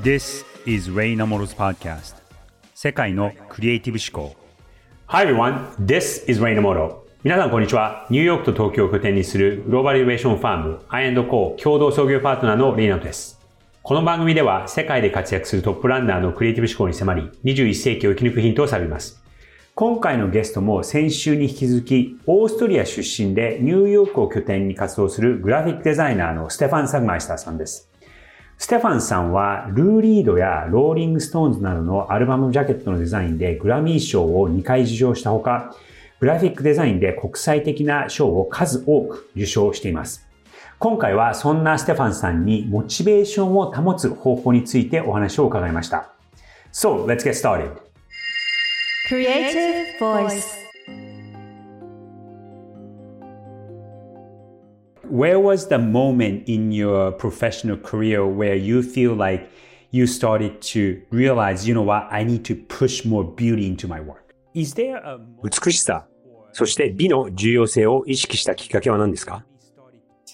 This is Ray Namoro's podcast 世界のクリエイティブ思考 Hi everyone, this is Ray Namoro 皆さんこんにちは。ニューヨークと東京を拠点にするグローバルイノベーションファーム I&Co 共同創業パートナーのレイナムです。この番組では世界で活躍するトップランナーのクリエイティブ思考に迫り21世紀を生き抜くヒントを探ります。今回のゲストも先週に引き続き、オーストリア出身でニューヨークを拠点に活動するグラフィックデザイナーのステファン・サグマイスターさんです。ステファンさんは、ルーリードやローリングストーンズなどのアルバムジャケットのデザインでグラミー賞を2回受賞したほか、グラフィックデザインで国際的な賞を数多く受賞しています。今回はそんなステファンさんにモチベーションを保つ方法についてお話を伺いました。So, let's get started. Creative Voice Where was the moment in your professional career where you feel like you started to realize, you know what, I need to push more beauty into my work? Is there a... 美しさ、そして美の重要性を意識したきっかけは何ですか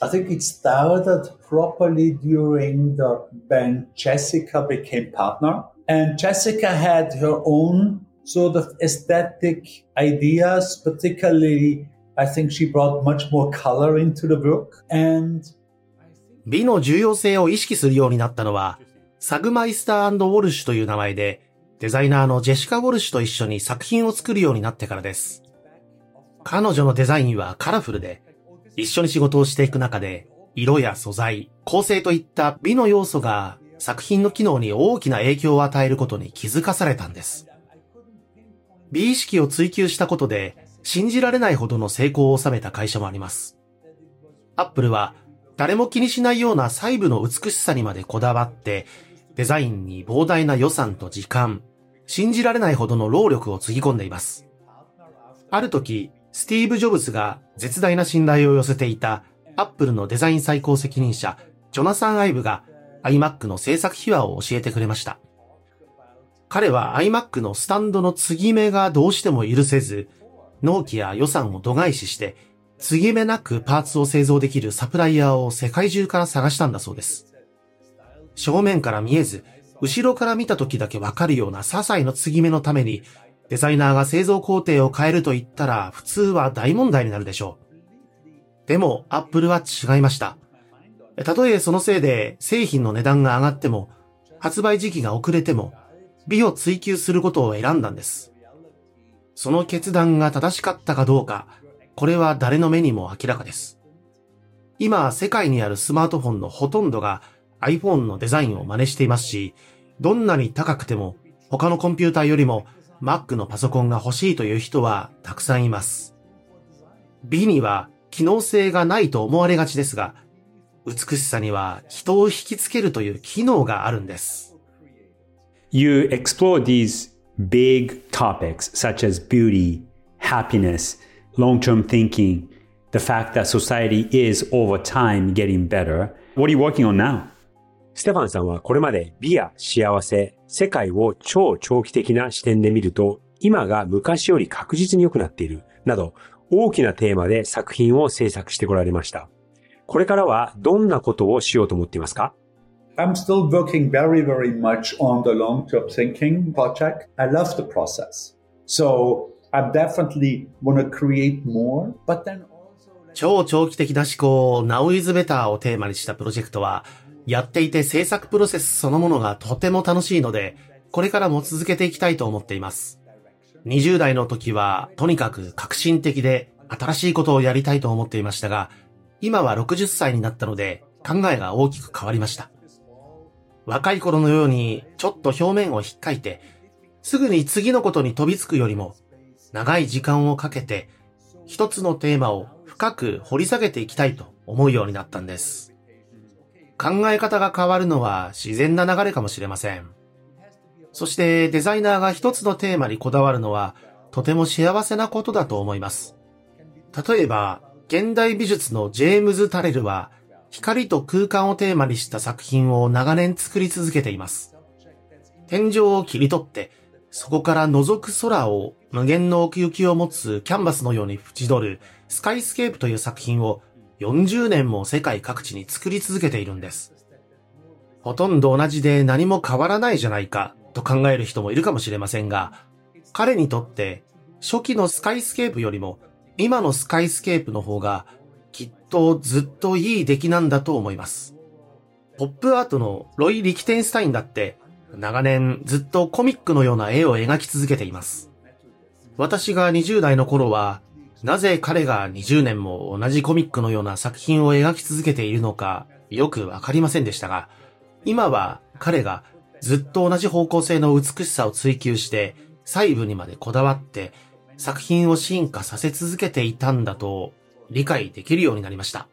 I think it started properly during the when Jessica became partner. And Jessica had her own sort of aesthetic ideas, particularly I think she brought much more color into the book and 美の重要性を意識するようになったのは、サグマイスターウォルシュという名前で、デザイナーのジェシカ・ウォルシュと一緒に作品を作るようになってからです。彼女のデザインはカラフルで、一緒に仕事をしていく中で、色や素材、構成といった美の要素が作品の機能に大きな影響を与えることに気づかされたんです。美意識を追求したことで、信じられないほどの成功を収めた会社もあります。アップルは、誰も気にしないような細部の美しさにまでこだわって、デザインに膨大な予算と時間、信じられないほどの労力をつぎ込んでいます。ある時、スティーブ・ジョブズが絶大な信頼を寄せていたアップルのデザイン最高責任者、ジョナサン・アイブが iMac の制作秘話を教えてくれました。彼は iMac のスタンドの継ぎ目がどうしても許せず、納期や予算を度外視して、継ぎ目なくパーツを製造できるサプライヤーを世界中から探したんだそうです。正面から見えず、後ろから見た時だけわかるような些細な継ぎ目のために、デザイナーが製造工程を変えると言ったら普通は大問題になるでしょう。でも、アップルは違いました。たとえそのせいで製品の値段が上がっても、発売時期が遅れても、美を追求することを選んだんです。その決断が正しかったかどうか、これは誰の目にも明らかです。今、世界にあるスマートフォンのほとんどが iPhone のデザインを真似していますし、どんなに高くても他のコンピューターよりも Mac のパソコンが欲しいという人はたくさんいます。美には機能性がないと思われがちですが、美しさには人を引きつけるという機能があるんです。you explore these big topics such as beauty, happiness, long term thinking, the fact that society is over time getting better. What are you working on now? ステファンさんはこれまで美や幸せ、世界を超長期的な視点で見ると、今が昔より確実に良くなっている、など、大きなテーマで作品を制作してこられました。これからはどんなことをしようと思っていますか I'm still working very, very much on the long term thinking project. I love the process. So I definitely want to create more, but then also... 超長期的な思考 Now is better をテーマにしたプロジェクトは、やっていて制作プロセスそのものがとても楽しいので、これからも続けていきたいと思っています。20代の時は、とにかく革新的で新しいことをやりたいと思っていましたが、今は60歳になったので考えが大きく変わりました。若い頃のようにちょっと表面を引っかいて、すぐに次のことに飛びつくよりも、長い時間をかけて、一つのテーマを深く掘り下げていきたいと思うようになったんです。考え方が変わるのは自然な流れかもしれません。そしてデザイナーが一つのテーマにこだわるのはとても幸せなことだと思います。例えば、現代美術のジェームズ・タレルは光と空間をテーマにした作品を長年作り続けています。天井を切り取って、そこから覗く空を無限の奥行きを持つキャンバスのように縁取るスカイスケープという作品を40年も世界各地に作り続けているんです。ほとんど同じで何も変わらないじゃないかと考える人もいるかもしれませんが、彼にとって初期のスカイスケープよりも今のスカイスケープの方がとずっといい出来なんだと思います。ポップアートのロイ・リキテンスタインだって長年ずっとコミックのような絵を描き続けています。私が20代の頃はなぜ彼が20年も同じコミックのような作品を描き続けているのかよくわかりませんでしたが、今は彼がずっと同じ方向性の美しさを追求して細部にまでこだわって作品を進化させ続けていたんだと理解できるようになりました。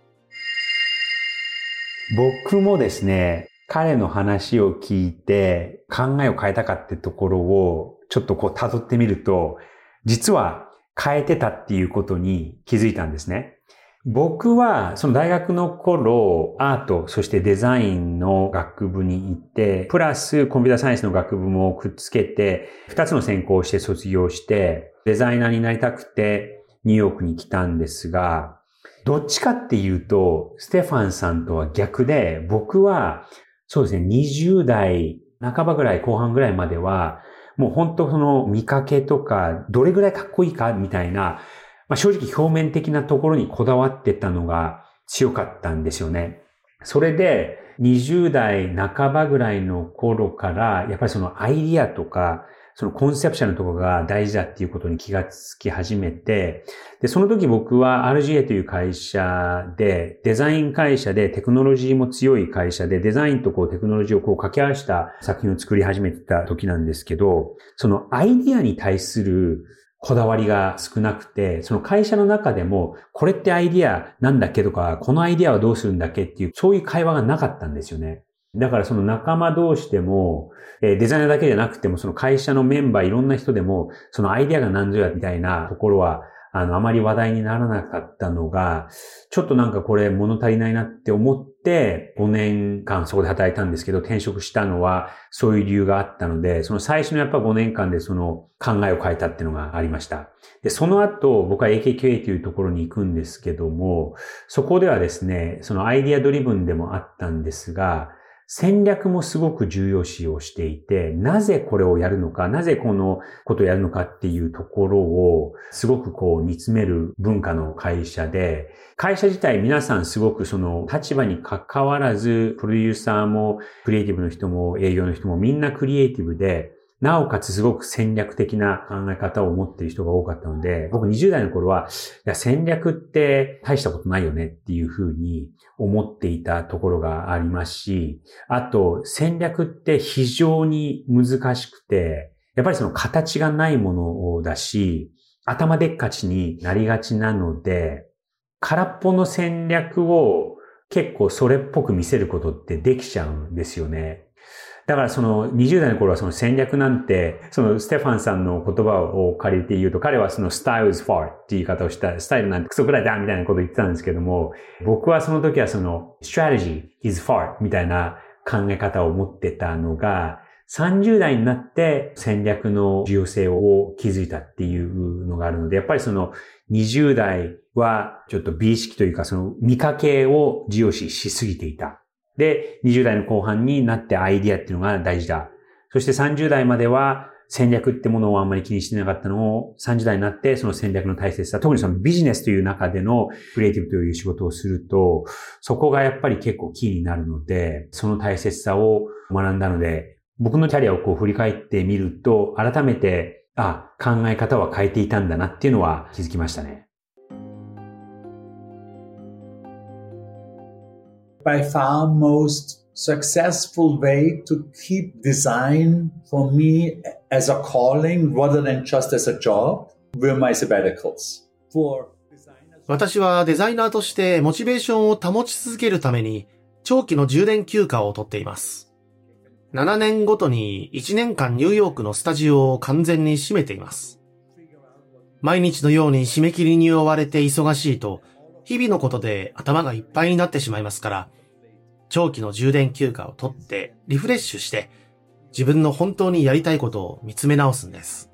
僕もですね、彼の話を聞いて考えを変えたかってところをちょっとこう辿ってみると、実は変えてたっていうことに気づいたんですね。僕は、その大学の頃、アート、そしてデザインの学部に行って、プラスコンピュータサイエンスの学部もくっつけて、二つの専攻をして卒業して、デザイナーになりたくて、ニューヨークに来たんですが、どっちかっていうと、ステファンさんとは逆で、僕は、そうですね、20代半ばぐらい、後半ぐらいまでは、もう本当その見かけとか、どれぐらいかっこいいかみたいな、まあ、正直表面的なところにこだわってたのが強かったんですよね。それで、20代半ばぐらいの頃から、やっぱりそのアイディアとか、そのコンセプションのところが大事だっていうことに気がつき始めて、で、その時僕は RGA という会社で、デザイン会社でテクノロジーも強い会社で、デザインとこうテクノロジーをこう掛け合わせた作品を作り始めてた時なんですけど、そのアイディアに対するこだわりが少なくて、その会社の中でも、これってアイディアなんだっけとか、このアイディアはどうするんだっけっていう、そういう会話がなかったんですよね。だからその仲間同士でも、えデザイナーだけじゃなくても、その会社のメンバーいろんな人でも、そのアイデアが何ぞやみたいなところは、あの、あまり話題にならなかったのが、ちょっとなんかこれ物足りないなって思って、5年間そこで働いたんですけど、転職したのはそういう理由があったので、その最初のやっぱ5年間でその考えを変えたっていうのがありました。で、その後、僕は AKQA というところに行くんですけども、そこではですね、そのアイディアドリブンでもあったんですが、戦略もすごく重要視をしていて、なぜこれをやるのか、なぜこのことをやるのかっていうところを、すごくこう煮詰める文化の会社で、会社自体皆さんすごくその立場に関わらず、プロデューサーもクリエイティブの人も営業の人もみんなクリエイティブで、なおかつすごく戦略的な考え方を持っている人が多かったので、僕20代の頃は、いや、戦略って大したことないよねっていうふうに思っていたところがありますし、あと、戦略って非常に難しくて、やっぱりその形がないものだし、頭でっかちになりがちなので、空っぽの戦略を結構それっぽく見せることってできちゃうんですよね。だからその20代の頃はその戦略なんて、そのステファンさんの言葉を借りて言うと、彼はその style is far って言い方をした、スタイルなんてクソくらいだみたいなことを言ってたんですけども、僕はその時はその strategy is far みたいな考え方を持ってたのが、30代になって戦略の重要性を気づいたっていうのがあるので、やっぱりその20代はちょっと美意識というかその見かけを重要視しすぎていた。で、20代の後半になってアイディアっていうのが大事だ。そして30代までは戦略ってものをあんまり気にしてなかったのを30代になってその戦略の大切さ、特にそのビジネスという中でのクリエイティブという仕事をすると、そこがやっぱり結構キーになるので、その大切さを学んだので、僕のキャリアをこう振り返ってみると、改めて、あ、考え方は変えていたんだなっていうのは気づきましたね。By far most successful way to keep design for me as a calling rather than just as a job were my sabbaticals. For 私はデザイナーとしてモチベーションを保ち続けるために長期の充電休暇をとっています。7年ごとに1年間ニューヨークのスタジオを完全に閉めています。毎日のように締め切りに追われて忙しいと日々のことで頭がいっぱいになってしまいますから、長期の充電休暇を取ってリフレッシュして自分の本当にやりたいことを見つめ直すんです。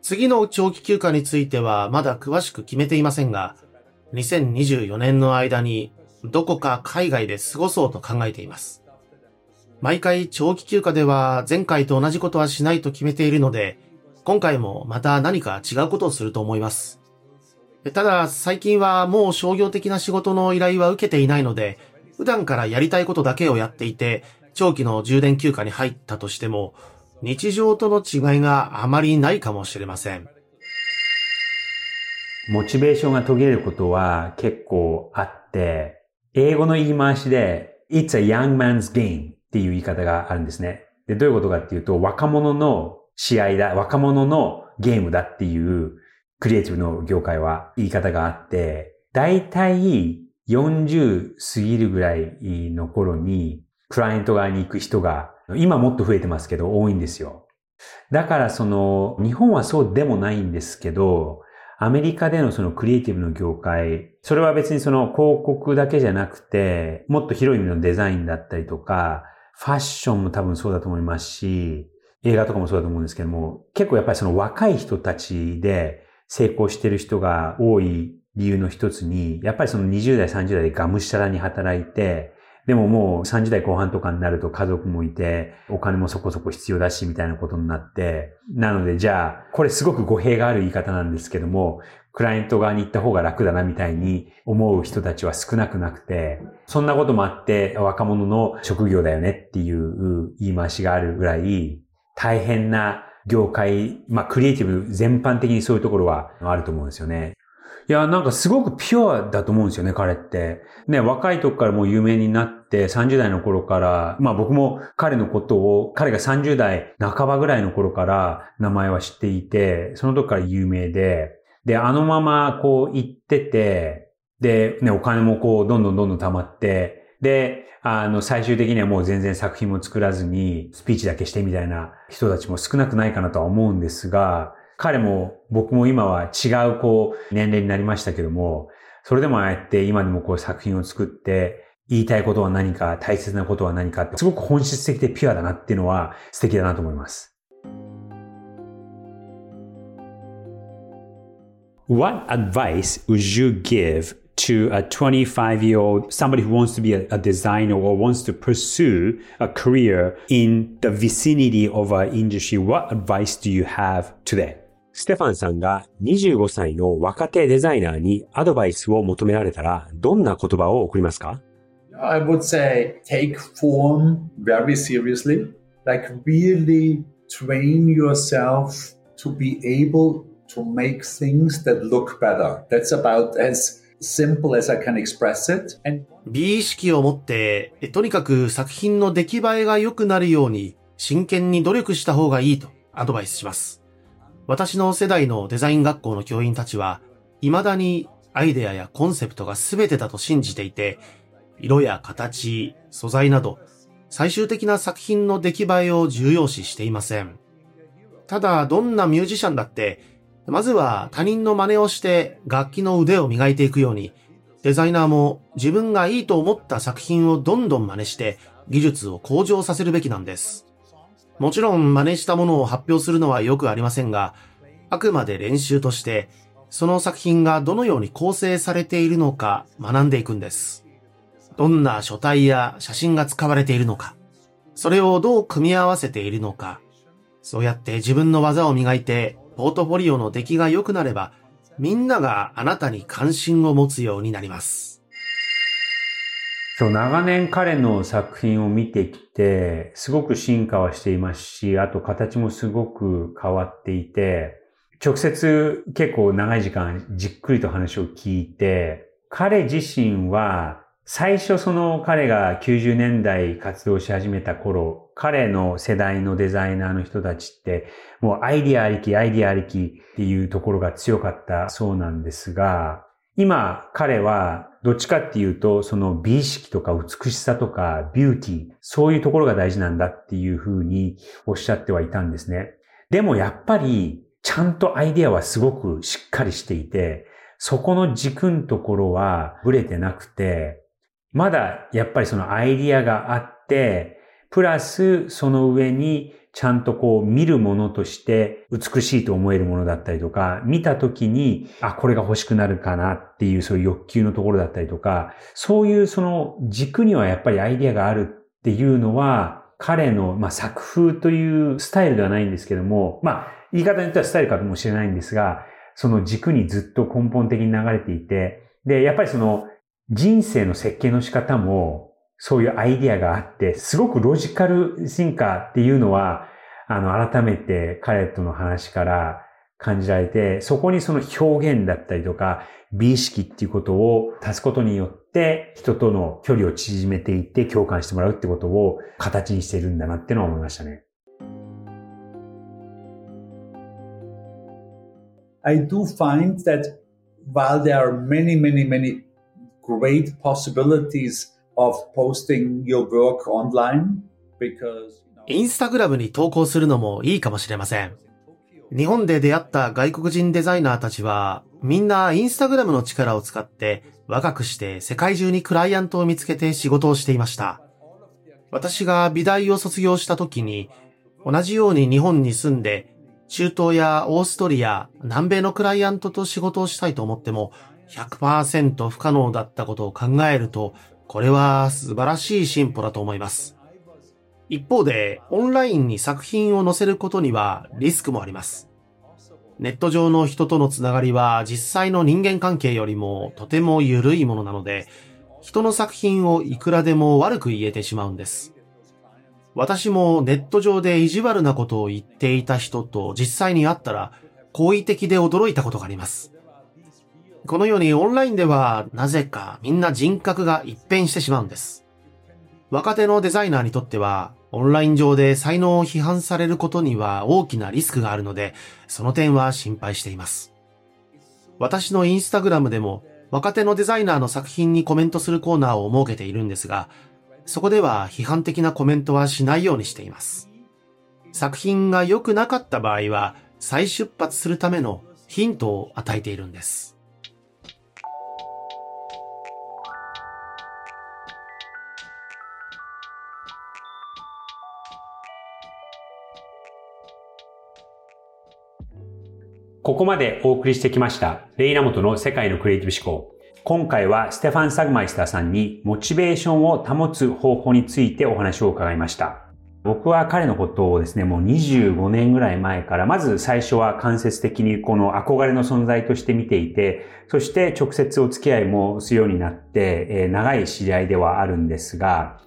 次の長期休暇についてはまだ詳しく決めていませんが、2024年の間にどこか海外で過ごそうと考えています。毎回長期休暇では前回と同じことはしないと決めているので、今回もまた何か違うことをすると思います。ただ、最近はもう商業的な仕事の依頼は受けていないので、普段からやりたいことだけをやっていて、長期の充電休暇に入ったとしても、日常との違いがあまりないかもしれません。モチベーションが途切れることは結構あって、英語の言い回しで、It's a young man's game っていう言い方があるんですね。で、どういうことかっていうと、若者の試合だ、若者のゲームだっていうクリエイティブの業界は言い方があって、だいたい40過ぎるぐらいの頃にクライアント側に行く人が今もっと増えてますけど多いんですよ。だからその日本はそうでもないんですけど、アメリカでのそのクリエイティブの業界、それは別にその広告だけじゃなくて、もっと広い意味のデザインだったりとか、ファッションも多分そうだと思いますし、映画とかもそうだと思うんですけども、結構やっぱりその若い人たちで、成功してる人が多い理由の一つに、やっぱりその20代、30代でがむしゃらに働いて、でももう30代後半とかになると家族もいて、お金もそこそこ必要だし、みたいなことになって、なのでじゃあ、これすごく語弊がある言い方なんですけども、クライアント側に行った方が楽だなみたいに思う人たちは少なくなくて、そんなこともあって若者の職業だよねっていう言い回しがあるぐらい、大変な業界、まあクリエイティブ全般的にそういうところはあると思うんですよね。いや、なんかすごくピュアだと思うんですよね、彼って。ね、若い時からもう有名になって、30代の頃から、まあ僕も彼のことを、彼が30代半ばぐらいの頃から名前は知っていて、その時から有名で、で、あのままこう行ってて、で、ね、お金もこうどんどんどんどん溜まって、で、あの、最終的にはもう全然作品も作らずに、スピーチだけしてみたいな人たちも少なくないかなとは思うんですが、彼も僕も今は違うこう、年齢になりましたけども、それでもああやって今でもこう作品を作って、言いたいことは何か、大切なことは何かって、すごく本質的でピュアだなっていうのは素敵だなと思います。What advice would you give to a 25 year old, somebody who wants to be a, a, designer or wants to pursue a career in the vicinity of our industry, what advice do you have today? ステファンさんが25歳の若手デザイナーにアドバイスを求められたら、どんな言葉を送りますか I would say take form very seriously, like really train yourself to be able to make things that look better. That's about as simple as I can express it. And 美意識を持って、とにかく作品の出来栄えが良くなるように真剣に努力した方がいいとアドバイスします。私の世代のデザイン学校の教員たちは、未だにアイデアやコンセプトが全てだと信じていて、色や形、素材など、最終的な作品の出来栄えを重要視していません。ただ、どんなミュージシャンだって、まずは他人の真似をして楽器の腕を磨いていくように、デザイナーも自分がいいと思った作品をどんどん真似して技術を向上させるべきなんです。もちろん真似したものを発表するのはよくありませんが、あくまで練習として、その作品がどのように構成されているのか学んでいくんです。どんな書体や写真が使われているのか、それをどう組み合わせているのか、そうやって自分の技を磨いてポートフォリオの出来が良くなれば、みんながあなたに関心を持つようになります。そう、長年彼の作品を見てきて、すごく進化はしていますし、あと形もすごく変わっていて、直接結構長い時間じっくりと話を聞いて、彼自身は最初その彼が90年代活動し始めた頃、彼の世代のデザイナーの人たちって、もうアイディアありき、アイディアありきっていうところが強かったそうなんですが、今彼はどっちかっていうと、その美意識とか美しさとかビューティー、そういうところが大事なんだっていうふうにおっしゃってはいたんですね。でもやっぱり、ちゃんとアイディアはすごくしっかりしていて、そこの軸のところはブレてなくて、まだやっぱりそのアイディアがあって、プラスその上にちゃんとこう見るものとして美しいと思えるものだったりとか、見た時に、あ、これが欲しくなるかなっていうそういう欲求のところだったりとか、そういうその軸にはやっぱりアイディアがあるっていうのは、彼の、まあ、作風というスタイルではないんですけども、まあ、言い方によってはスタイルかもしれないんですが、その軸にずっと根本的に流れていて、で、やっぱりその人生の設計の仕方もそういうアイディアがあって、すごくロジカル進化っていうのは、あの、改めて彼との話から感じられて、そこにその表現だったりとか、美意識っていうことを足すことによって、人との距離を縮めていって共感してもらうってことを形にしているんだなってのは思いましたね。I do find that while there are many, many, many great possibilities of posting your work online, because インスタグラムに投稿するのもいいかもしれません。日本で出会った外国人デザイナーたちは、みんなインスタグラムの力を使って若くして世界中にクライアントを見つけて仕事をしていました。私が美大を卒業した時に、同じように日本に住んで、中東やオーストリア、南米のクライアントと仕事をしたいと思っても、100%不可能だったことを考えると、これは素晴らしい進歩だと思います。一方で、オンラインに作品を載せることにはリスクもあります。ネット上の人とのつながりは実際の人間関係よりもとても緩いものなので、人の作品をいくらでも悪く言えてしまうんです。私もネット上で意地悪なことを言っていた人と実際に会ったら好意的で驚いたことがあります。このようにオンラインではなぜかみんな人格が一変してしまうんです。若手のデザイナーにとってはオンライン上で才能を批判されることには大きなリスクがあるので、その点は心配しています。私のインスタグラムでも若手のデザイナーの作品にコメントするコーナーを設けているんですが、そこでは批判的なコメントはしないようにしています。作品が良くなかった場合は再出発するためのヒントを与えているんです。ここまでお送りしてきました、レイナモトの世界のクリエイティブ思考。今回はステファン・サグマイスターさんにモチベーションを保つ方法についてお話を伺いました。僕は彼のことをですね、もう25年ぐらい前から、まず最初は間接的にこの憧れの存在として見ていて、そして直接お付き合いもするようになって、え、長い知り合ではあるんですが、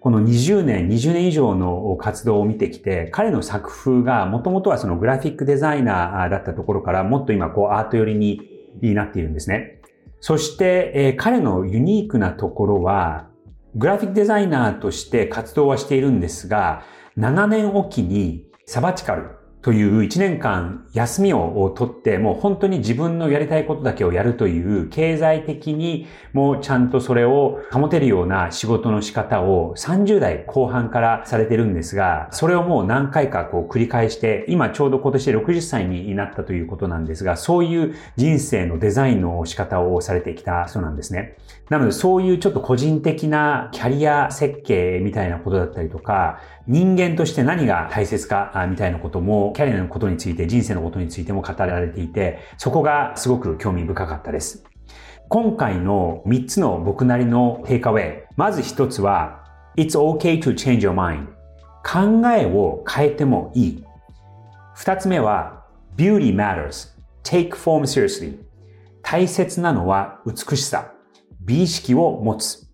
この20年、20年以上の活動を見てきて、彼の作風がもともとはそのグラフィックデザイナーだったところからもっと今こうアート寄りになっているんですね。そして、え、彼のユニークなところは、グラフィックデザイナーとして活動はしているんですが、7年おきにサバチカル、という1年間休みを取ってもう本当に自分のやりたいことだけをやるという経済的にもうちゃんとそれを保てるような仕事の仕方を30代後半からされてるんですが、それをもう何回かこう繰り返して、今ちょうど今年で60歳になったということなんですが、そういう人生のデザインの仕方をされてきた人なんですね。なのでそういうちょっと個人的なキャリア設計みたいなことだったりとか、人間として何が大切かみたいなことも、キャリアのことについて、人生のことについても語られていて、そこがすごく興味深かったです。今回の3つの僕なりのテイクアウェイ。まず1つは、It's okay to change your mind. 考えを変えてもいい。2つ目は、Beauty matters. Take form seriously. 大切なのは美しさ。美意識を持つ。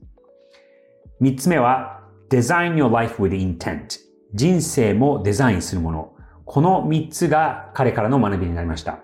3つ目は、Design your life with intent 人生もデザインするもの。この3つが彼からの学びになりました。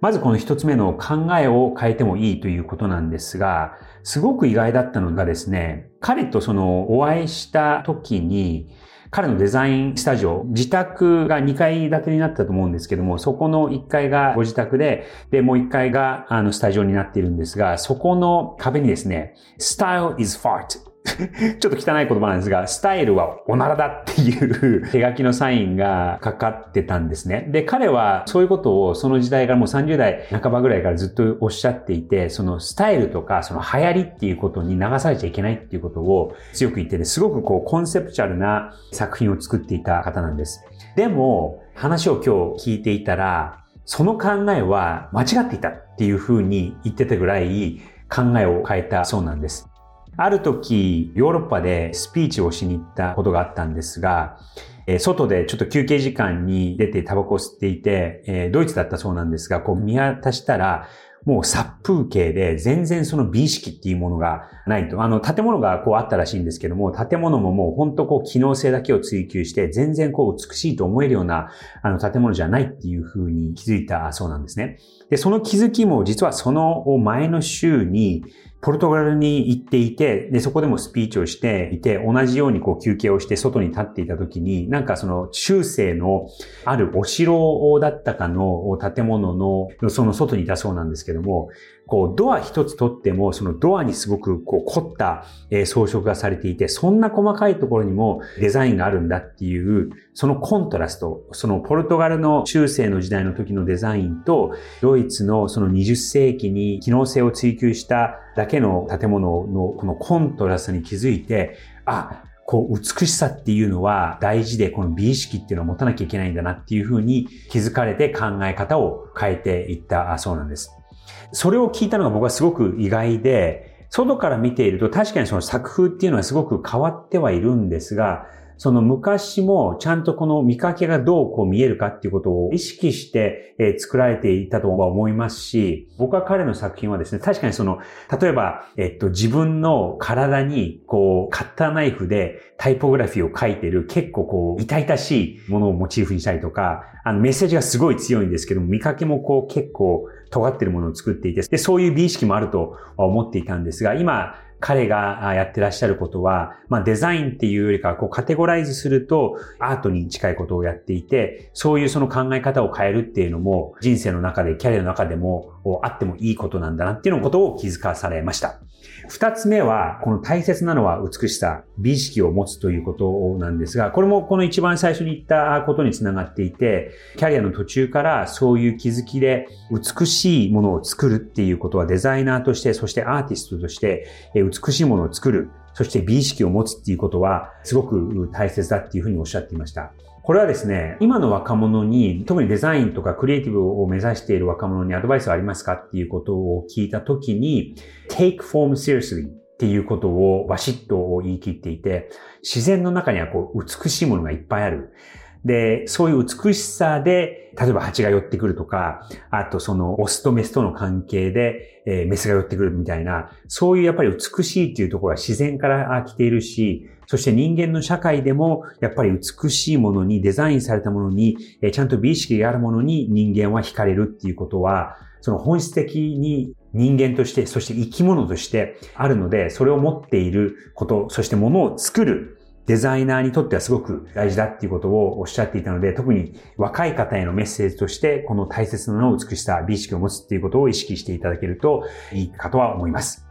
まずこの1つ目の考えを変えてもいいということなんですが、すごく意外だったのがですね、彼とそのお会いした時に、彼のデザインスタジオ、自宅が2階建てになったと思うんですけども、そこの1階がご自宅で、で、もう1階があのスタジオになっているんですが、そこの壁にですね、Style is fart ちょっと汚い言葉なんですが、スタイルはおならだっていう手書きのサインがかかってたんですね。で、彼はそういうことをその時代からもう30代半ばぐらいからずっとおっしゃっていて、そのスタイルとかその流行りっていうことに流されちゃいけないっていうことを強く言ってて、すごくこうコンセプチュアルな作品を作っていた方なんです。でも、話を今日聞いていたら、その考えは間違っていたっていうふうに言ってたぐらい考えを変えたそうなんです。ある時、ヨーロッパでスピーチをしに行ったことがあったんですが、え、外でちょっと休憩時間に出てタバコを吸っていて、え、ドイツだったそうなんですが、こう見渡したら、もう殺風景で全然その美意識っていうものがないと。あの、建物がこうあったらしいんですけども、建物ももう本当こう機能性だけを追求して、全然こう美しいと思えるようなあの建物じゃないっていうふうに気づいたそうなんですね。で、その気づきも実はその前の週に、ポルトガルに行っていて、で、そこでもスピーチをしていて、同じようにこう休憩をして外に立っていた時に、なんかその中世のあるお城だったかの建物の、その外にいたそうなんですけども、こう、ドア一つ取っても、そのドアにすごくこう凝った、え装飾がされていて、そんな細かいところにもデザインがあるんだっていう、そのコントラスト、そのポルトガルの中世の時代の時のデザインと、ドイツのその20世紀に機能性を追求しただけの建物のこのコントラストに気づいて、あ、こう、美しさっていうのは大事で、この美意識っていうのを持たなきゃいけないんだなっていうふうに気づかれて考え方を変えていったそうなんです。それを聞いたのが僕はすごく意外で、外から見ていると確かにその作風っていうのはすごく変わってはいるんですが、その昔もちゃんとこの見かけがどうこう見えるかっていうことを意識して、作られていたとは思いますし、僕は彼の作品はですね、確かにその、例えば、えっと、自分の体にこう、カッターナイフでタイポグラフィーを書いてる結構こう、痛々しいものをモチーフにしたりとか、あのメッセージがすごい強いんですけども、見かけもこう結構尖ってるものを作っていて、で、そういう美意識もあると思っていたんですが、今、彼がやってらっしゃることは、まあデザインっていうよりかこうカテゴライズするとアートに近いことをやっていて、そういうその考え方を変えるっていうのも人生の中で、キャリアの中でもあってもいいことなんだなっていうのことを気づかされました。二つ目は、この大切なのは美しさ、美意識を持つということなんですが、これもこの一番最初に言ったことにつながっていて、キャリアの途中からそういう気づきで美しいものを作るっていうことはデザイナーとして、そしてアーティストとして美しいものを作る、そして美意識を持つっていうことはすごく大切だっていうふうにおっしゃっていました。これはですね、今の若者に、特にデザインとかクリエイティブを目指している若者にアドバイスはありますかっていうことを聞いたときに、take form seriously っていうことをバシッと言い切っていて、自然の中にはこう美しいものがいっぱいある。で、そういう美しさで、例えば蜂が寄ってくるとか、あとそのオスとメスとの関係で、えー、メスが寄ってくるみたいな、そういうやっぱり美しいっていうところは自然から来ているし、そして人間の社会でも、やっぱり美しいものに、デザインされたものに、ちゃんと美意識があるものに人間は惹かれるっていうことは、その本質的に人間として、そして生き物としてあるので、それを持っていること、そしてものを作るデザイナーにとってはすごく大事だっていうことをおっしゃっていたので、特に若い方へのメッセージとして、この大切なの美しさ、美意識を持つっていうことを意識していただけるといいかとは思います。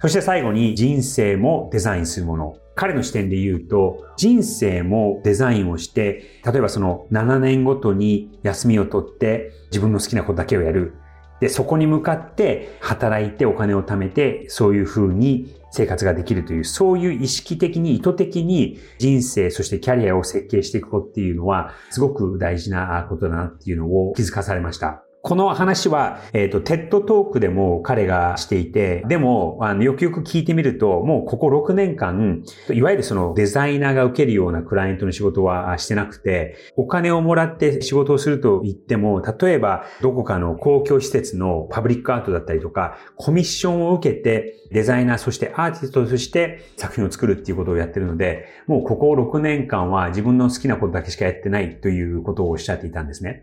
そして最後に人生もデザインするもの。彼の視点で言うと、人生もデザインをして、例えばその7年ごとに休みを取って自分の好きなことだけをやる。で、そこに向かって働いてお金を貯めて、そういう風に生活ができるという、そういう意識的に意図的に人生、そしてキャリアを設計していくことっていうのは、すごく大事なことだなっていうのを気づかされました。この話は、えっ、ー、と、テッドトークでも彼がしていて、でも、あの、よくよく聞いてみると、もうここ6年間、いわゆるそのデザイナーが受けるようなクライアントの仕事はしてなくて、お金をもらって仕事をすると言っても、例えば、どこかの公共施設のパブリックアートだったりとか、コミッションを受けて、デザイナー、そしてアーティストとして作品を作るっていうことをやってるので、もうここ6年間は自分の好きなことだけしかやってないということをおっしゃっていたんですね。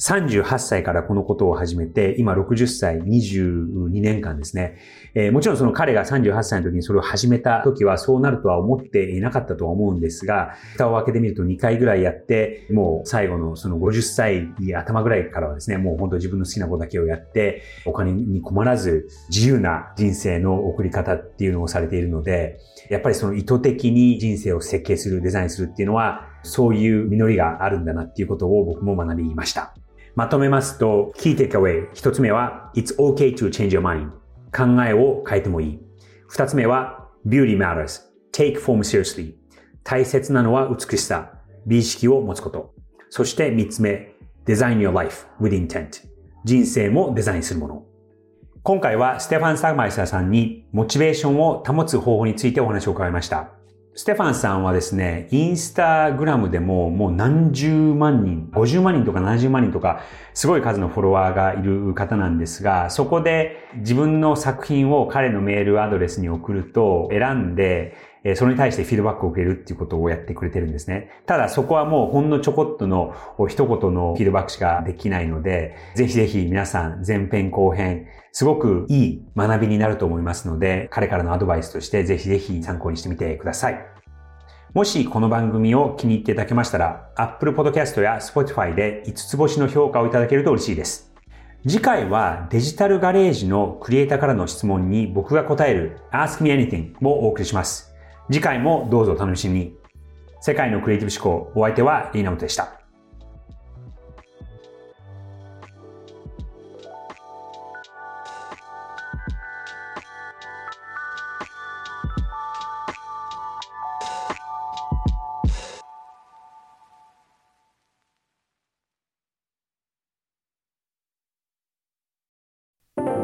38歳からこのことを始めて、今60歳、22年間ですね。えー、もちろんその彼が38歳の時にそれを始めた時はそうなるとは思っていなかったとは思うんですが、蓋を開けてみると2回ぐらいやって、もう最後のその50歳頭ぐらいからはですね、もう本当自分の好きなことだけをやって、お金に困らず自由な人生の送り方っていうのをされているので、やっぱりその意図的に人生を設計する、デザインするっていうのは、そういう実りがあるんだなっていうことを僕も学びました。まとめますと、key takeaway。一つ目は、it's okay to change your mind。考えを変えてもいい。二つ目は、beauty matters。take form seriously。大切なのは美しさ。美意識を持つこと。そして三つ目、design your life with intent。人生もデザインするもの。今回はステファン・サグマイサーさんにモチベーションを保つ方法についてお話を伺いました。ステファンさんはですね、インスタグラムでももう何十万人、50万人とか70万人とか、すごい数のフォロワーがいる方なんですが、そこで自分の作品を彼のメールアドレスに送ると選んで、えそれに対してフィードバックを受けるっていうことをやってくれてるんですね。ただそこはもうほんのちょこっとの一言のフィードバックしかできないので、ぜひぜひ皆さん前編後編、すごくいい学びになると思いますので、彼からのアドバイスとしてぜひぜひ参考にしてみてください。もしこの番組を気に入っていただけましたら、Apple Podcast や Spotify で5つ星の評価をいただけると嬉しいです。次回はデジタルガレージのクリエイターからの質問に僕が答える Ask Me Anything をお送りします。次回もどうぞお楽しみに。世界のクリエイティブ思考、お相手はリーナムトでした。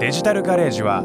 デジタルガレージは